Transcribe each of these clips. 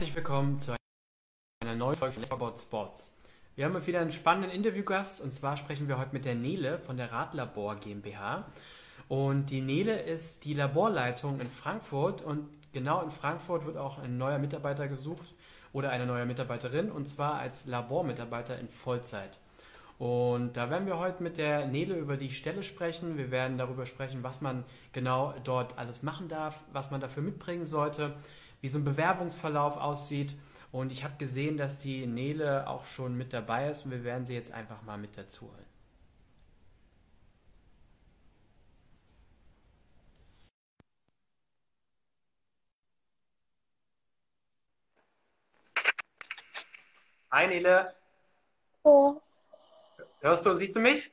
Herzlich willkommen zu einer neuen Folge von About Sports. Wir haben wieder einen spannenden Interviewgast und zwar sprechen wir heute mit der Nele von der Radlabor GmbH. Und die Nele ist die Laborleitung in Frankfurt und genau in Frankfurt wird auch ein neuer Mitarbeiter gesucht oder eine neue Mitarbeiterin und zwar als Labormitarbeiter in Vollzeit. Und da werden wir heute mit der Nele über die Stelle sprechen. Wir werden darüber sprechen, was man genau dort alles machen darf, was man dafür mitbringen sollte, wie so ein Bewerbungsverlauf aussieht. Und ich habe gesehen, dass die Nele auch schon mit dabei ist und wir werden sie jetzt einfach mal mit dazu holen. Hi Nele. Oh, Hörst du und siehst du mich?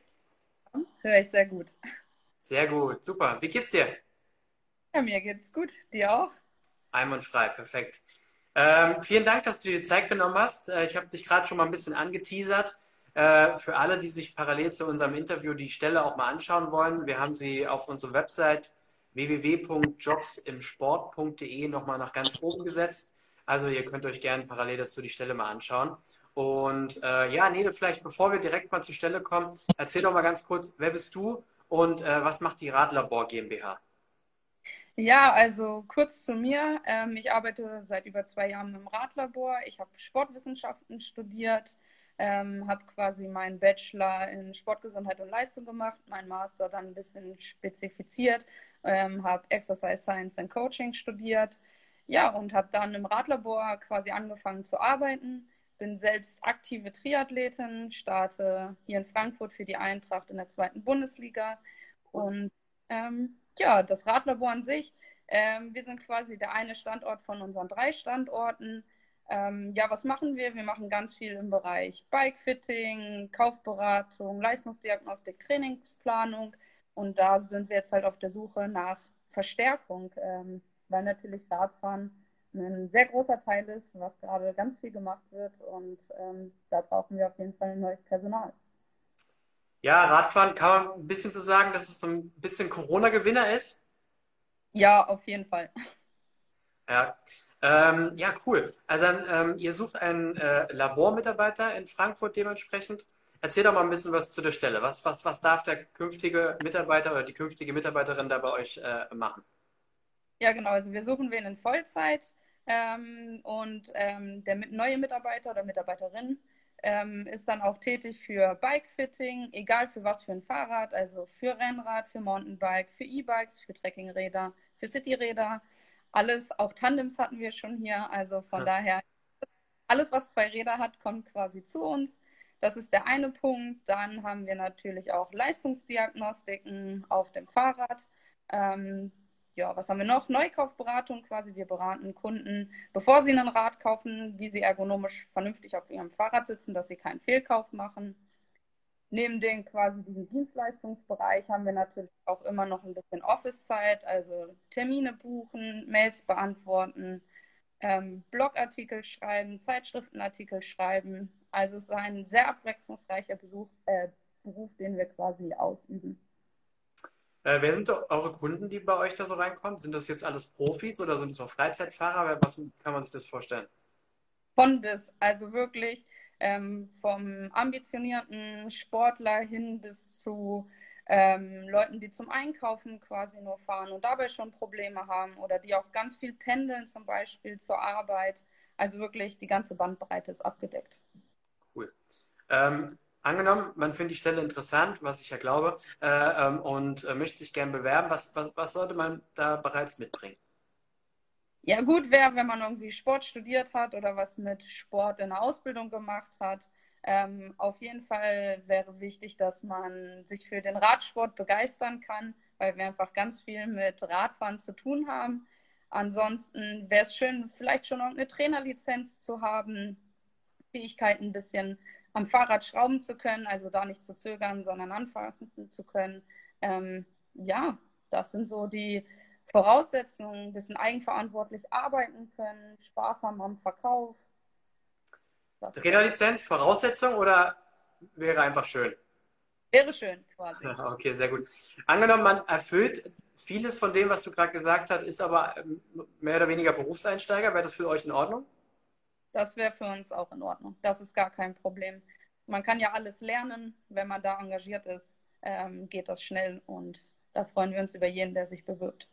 höre ich sehr gut. Sehr gut, super. Wie geht's dir? Ja, mir geht's gut. Dir auch? Einwandfrei, perfekt. Ähm, vielen Dank, dass du dir die Zeit genommen hast. Äh, ich habe dich gerade schon mal ein bisschen angeteasert. Äh, für alle, die sich parallel zu unserem Interview die Stelle auch mal anschauen wollen, wir haben sie auf unserer Website www.jobsimsport.de nochmal nach ganz oben gesetzt. Also ihr könnt euch gerne parallel dazu die Stelle mal anschauen. Und äh, ja, Nele, vielleicht bevor wir direkt mal zur Stelle kommen, erzähl doch mal ganz kurz, wer bist du und äh, was macht die Radlabor GmbH? Ja, also kurz zu mir. Ähm, ich arbeite seit über zwei Jahren im Radlabor. Ich habe Sportwissenschaften studiert, ähm, habe quasi meinen Bachelor in Sportgesundheit und Leistung gemacht, meinen Master dann ein bisschen spezifiziert, ähm, habe Exercise Science and Coaching studiert. Ja, und habe dann im Radlabor quasi angefangen zu arbeiten. Bin selbst aktive Triathletin, starte hier in Frankfurt für die Eintracht in der zweiten Bundesliga. Und ähm, ja, das Radlabor an sich. Ähm, wir sind quasi der eine Standort von unseren drei Standorten. Ähm, ja, was machen wir? Wir machen ganz viel im Bereich Bikefitting, Kaufberatung, Leistungsdiagnostik, Trainingsplanung. Und da sind wir jetzt halt auf der Suche nach Verstärkung, ähm, weil natürlich Radfahren ein sehr großer Teil ist, was gerade ganz viel gemacht wird. Und ähm, da brauchen wir auf jeden Fall neues Personal. Ja, Radfahren kann man ein bisschen so sagen, dass es so ein bisschen Corona-Gewinner ist. Ja, auf jeden Fall. Ja, ähm, ja, cool. Also dann, ähm, ihr sucht einen äh, Labormitarbeiter in Frankfurt dementsprechend. Erzähl doch mal ein bisschen was zu der Stelle. Was, was, was darf der künftige Mitarbeiter oder die künftige Mitarbeiterin da bei euch äh, machen? Ja, genau. Also wir suchen wen in Vollzeit ähm, und ähm, der mit, neue Mitarbeiter oder Mitarbeiterin ähm, ist dann auch tätig für Bikefitting, egal für was für ein Fahrrad, also für Rennrad, für Mountainbike, für E-Bikes, für Trekkingräder, für Cityräder, alles, auch Tandems hatten wir schon hier, also von ja. daher, alles, was zwei Räder hat, kommt quasi zu uns. Das ist der eine Punkt. Dann haben wir natürlich auch Leistungsdiagnostiken auf dem Fahrrad. Ähm, ja, was haben wir noch? Neukaufberatung quasi. Wir beraten Kunden, bevor sie ein Rad kaufen, wie sie ergonomisch vernünftig auf ihrem Fahrrad sitzen, dass sie keinen Fehlkauf machen. Neben den quasi diesem Dienstleistungsbereich haben wir natürlich auch immer noch ein bisschen Office-Zeit, also Termine buchen, Mails beantworten, ähm, Blogartikel schreiben, Zeitschriftenartikel schreiben. Also es ist ein sehr abwechslungsreicher Besuch, äh, Beruf, den wir quasi ausüben. Äh, wer sind eure Kunden, die bei euch da so reinkommen? Sind das jetzt alles Profis oder sind es auch Freizeitfahrer? Was kann man sich das vorstellen? Von bis, also wirklich ähm, vom ambitionierten Sportler hin bis zu ähm, Leuten, die zum Einkaufen quasi nur fahren und dabei schon Probleme haben oder die auch ganz viel pendeln, zum Beispiel zur Arbeit. Also wirklich die ganze Bandbreite ist abgedeckt. Cool. Ähm, angenommen, man findet die Stelle interessant, was ich ja glaube, äh, ähm, und äh, möchte sich gern bewerben, was, was, was sollte man da bereits mitbringen? Ja, gut wäre, wenn man irgendwie Sport studiert hat oder was mit Sport in der Ausbildung gemacht hat. Ähm, auf jeden Fall wäre wichtig, dass man sich für den Radsport begeistern kann, weil wir einfach ganz viel mit Radfahren zu tun haben. Ansonsten wäre es schön, vielleicht schon eine Trainerlizenz zu haben, Fähigkeiten ein bisschen am Fahrrad schrauben zu können, also da nicht zu zögern, sondern anfassen zu können. Ähm, ja, das sind so die Voraussetzungen, ein bisschen eigenverantwortlich arbeiten können, Spaß haben am Verkauf. Trainerlizenz, Voraussetzung oder wäre einfach schön? Wäre schön, quasi. Okay, sehr gut. Angenommen, man erfüllt vieles von dem, was du gerade gesagt hast, ist aber ähm, mehr oder weniger Berufseinsteiger. Wäre das für euch in Ordnung? Das wäre für uns auch in Ordnung. Das ist gar kein Problem. Man kann ja alles lernen. Wenn man da engagiert ist, ähm, geht das schnell und da freuen wir uns über jeden, der sich bewirbt.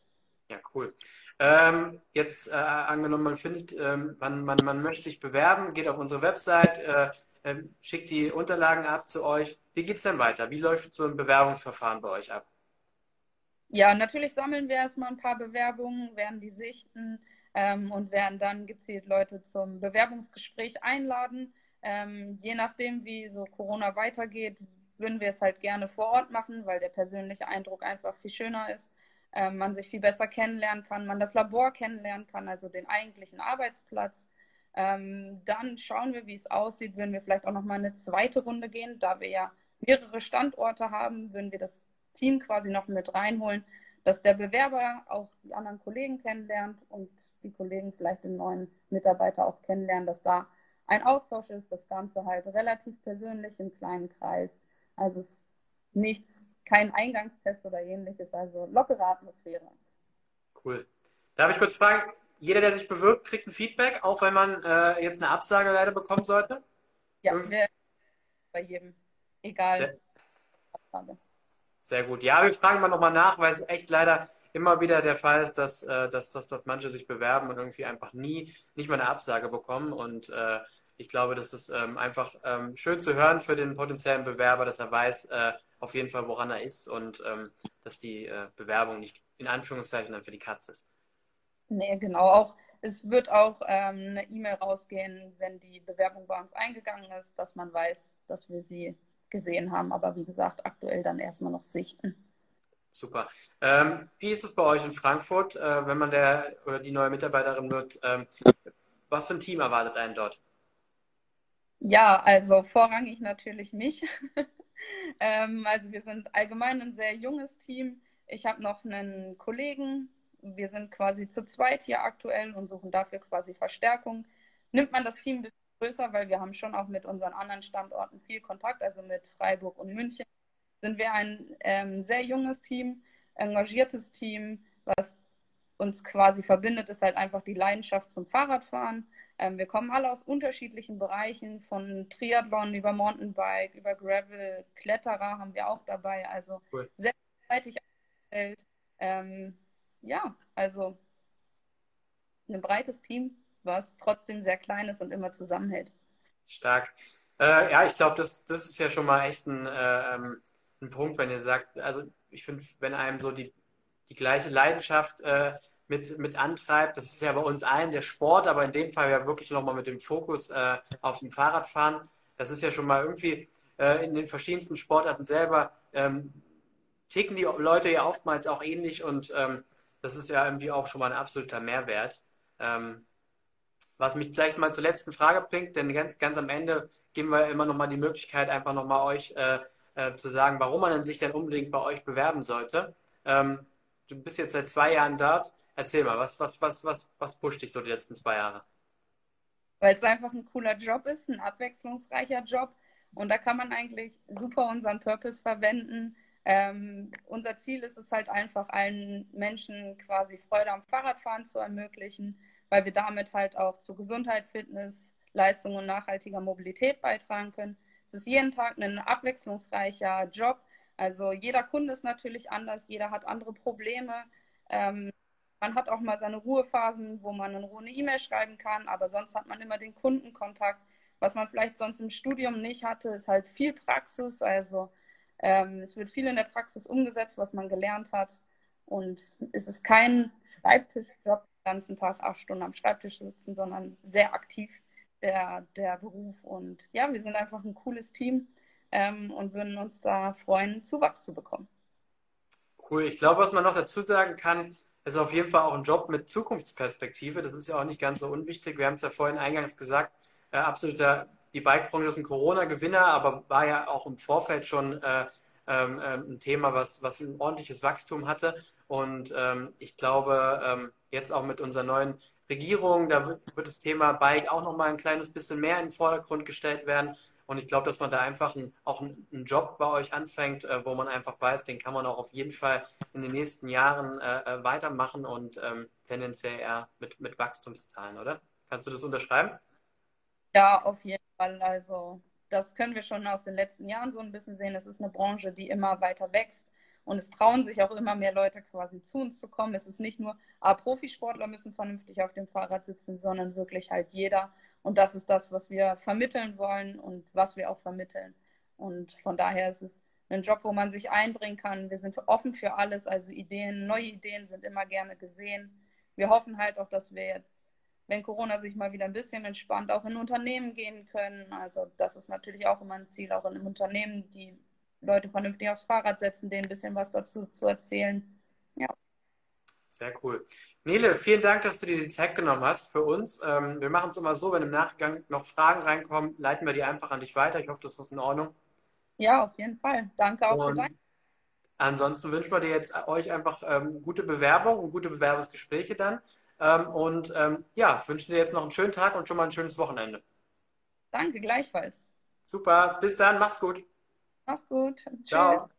Ja, cool. Ähm, jetzt äh, angenommen, man findet, ähm, man, man, man möchte sich bewerben, geht auf unsere Website, äh, äh, schickt die Unterlagen ab zu euch. Wie geht es denn weiter? Wie läuft so ein Bewerbungsverfahren bei euch ab? Ja, natürlich sammeln wir erstmal ein paar Bewerbungen, werden die sichten ähm, und werden dann gezielt Leute zum Bewerbungsgespräch einladen. Ähm, je nachdem, wie so Corona weitergeht, würden wir es halt gerne vor Ort machen, weil der persönliche Eindruck einfach viel schöner ist. Ähm, man sich viel besser kennenlernen kann, man das Labor kennenlernen kann, also den eigentlichen Arbeitsplatz. Ähm, dann schauen wir, wie es aussieht. Würden wir vielleicht auch noch mal eine zweite Runde gehen, da wir ja mehrere Standorte haben, würden wir das Team quasi noch mit reinholen, dass der Bewerber auch die anderen Kollegen kennenlernt und die Kollegen vielleicht den neuen Mitarbeiter auch kennenlernen, dass da ein Austausch ist, das Ganze halt relativ persönlich im kleinen Kreis. Also es ist nichts, kein Eingangstest oder ähnliches, also lockere Atmosphäre. Cool. Darf ich kurz fragen, jeder, der sich bewirbt, kriegt ein Feedback, auch wenn man äh, jetzt eine Absage leider bekommen sollte? Ja, wir, bei jedem. Egal. Ja. Sehr gut. Ja, wir fragen mal nochmal nach, weil es echt leider immer wieder der Fall ist, dass, äh, dass, dass dort manche sich bewerben und irgendwie einfach nie, nicht mal eine Absage bekommen. Und äh, ich glaube, das ist ähm, einfach ähm, schön zu hören für den potenziellen Bewerber, dass er weiß äh, auf jeden Fall, woran er ist und ähm, dass die äh, Bewerbung nicht in Anführungszeichen dann für die Katze ist. Nee, genau. Auch es wird auch ähm, eine E-Mail rausgehen, wenn die Bewerbung bei uns eingegangen ist, dass man weiß, dass wir sie gesehen haben. Aber wie gesagt, aktuell dann erstmal noch sichten. Super. Ähm, wie ist es bei euch in Frankfurt, äh, wenn man der oder die neue Mitarbeiterin wird? Ähm, was für ein Team erwartet einen dort? Ja, also vorrangig natürlich mich. ähm, also wir sind allgemein ein sehr junges Team. Ich habe noch einen Kollegen. Wir sind quasi zu zweit hier aktuell und suchen dafür quasi Verstärkung. Nimmt man das Team ein bisschen größer, weil wir haben schon auch mit unseren anderen Standorten viel Kontakt, also mit Freiburg und München, sind wir ein ähm, sehr junges Team, engagiertes Team, was uns quasi verbindet, ist halt einfach die Leidenschaft zum Fahrradfahren. Ähm, wir kommen alle aus unterschiedlichen Bereichen, von Triathlon über Mountainbike, über Gravel, Kletterer haben wir auch dabei, also cool. sehr vielseitig aufgestellt. Ähm, ja, also ein breites Team, was trotzdem sehr klein ist und immer zusammenhält. Stark. Äh, ja, ich glaube, das, das ist ja schon mal echt ein, äh, ähm, ein Punkt, wenn ihr sagt, also ich finde, wenn einem so die, die gleiche Leidenschaft äh, mit, mit antreibt, das ist ja bei uns allen der Sport, aber in dem Fall ja wirklich nochmal mit dem Fokus äh, auf dem Fahrradfahren. Das ist ja schon mal irgendwie äh, in den verschiedensten Sportarten selber, ähm, ticken die Leute ja oftmals auch ähnlich und ähm, das ist ja irgendwie auch schon mal ein absoluter Mehrwert. Ähm, was mich gleich mal zur letzten Frage bringt, denn ganz, ganz am Ende geben wir immer noch mal die Möglichkeit, einfach noch mal euch äh, äh, zu sagen, warum man sich denn unbedingt bei euch bewerben sollte. Ähm, du bist jetzt seit zwei Jahren dort. Erzähl mal, was, was, was, was, was pusht dich so die letzten zwei Jahre? Weil es einfach ein cooler Job ist, ein abwechslungsreicher Job. Und da kann man eigentlich super unseren Purpose verwenden. Ähm, unser Ziel ist es halt einfach, allen Menschen quasi Freude am Fahrradfahren zu ermöglichen weil wir damit halt auch zu Gesundheit, Fitness, Leistung und nachhaltiger Mobilität beitragen können. Es ist jeden Tag ein abwechslungsreicher Job. Also jeder Kunde ist natürlich anders, jeder hat andere Probleme. Ähm, man hat auch mal seine Ruhephasen, wo man in Ruhe eine E-Mail schreiben kann, aber sonst hat man immer den Kundenkontakt. Was man vielleicht sonst im Studium nicht hatte, ist halt viel Praxis. Also ähm, es wird viel in der Praxis umgesetzt, was man gelernt hat. Und es ist kein Schreibtischjob, ganzen Tag acht Stunden am Schreibtisch sitzen, sondern sehr aktiv der, der Beruf. Und ja, wir sind einfach ein cooles Team ähm, und würden uns da freuen, Zuwachs zu bekommen. Cool. Ich glaube, was man noch dazu sagen kann, ist auf jeden Fall auch ein Job mit Zukunftsperspektive. Das ist ja auch nicht ganz so unwichtig. Wir haben es ja vorhin eingangs gesagt, äh, absoluter, die Bike-Branche ist ein Corona-Gewinner, aber war ja auch im Vorfeld schon äh, ähm, ähm, ein Thema, was, was ein ordentliches Wachstum hatte. Und ähm, ich glaube, ähm, jetzt auch mit unserer neuen Regierung, da wird, wird das Thema Bike auch nochmal ein kleines bisschen mehr in den Vordergrund gestellt werden. Und ich glaube, dass man da einfach ein, auch einen Job bei euch anfängt, äh, wo man einfach weiß, den kann man auch auf jeden Fall in den nächsten Jahren äh, äh weitermachen und ähm, tendenziell eher mit, mit Wachstumszahlen, oder? Kannst du das unterschreiben? Ja, auf jeden Fall. Also das können wir schon aus den letzten Jahren so ein bisschen sehen. Es ist eine Branche, die immer weiter wächst. Und es trauen sich auch immer mehr Leute quasi zu uns zu kommen. Es ist nicht nur, ah, Profisportler müssen vernünftig auf dem Fahrrad sitzen, sondern wirklich halt jeder. Und das ist das, was wir vermitteln wollen und was wir auch vermitteln. Und von daher ist es ein Job, wo man sich einbringen kann. Wir sind offen für alles, also Ideen, neue Ideen sind immer gerne gesehen. Wir hoffen halt auch, dass wir jetzt, wenn Corona sich mal wieder ein bisschen entspannt, auch in Unternehmen gehen können. Also das ist natürlich auch immer ein Ziel, auch in einem Unternehmen, die Leute vernünftig aufs Fahrrad setzen, denen ein bisschen was dazu zu erzählen. Ja. Sehr cool. Nele, vielen Dank, dass du dir die Zeit genommen hast für uns. Ähm, wir machen es immer so, wenn im Nachgang noch Fragen reinkommen, leiten wir die einfach an dich weiter. Ich hoffe, das ist in Ordnung. Ja, auf jeden Fall. Danke auch und für dein. Ansonsten wünschen wir dir jetzt euch einfach ähm, gute Bewerbung und gute Bewerbungsgespräche dann. Ähm, und ähm, ja, wünschen dir jetzt noch einen schönen Tag und schon mal ein schönes Wochenende. Danke, gleichfalls. Super, bis dann, mach's gut. Mach's gut. Tschüss. Ciao.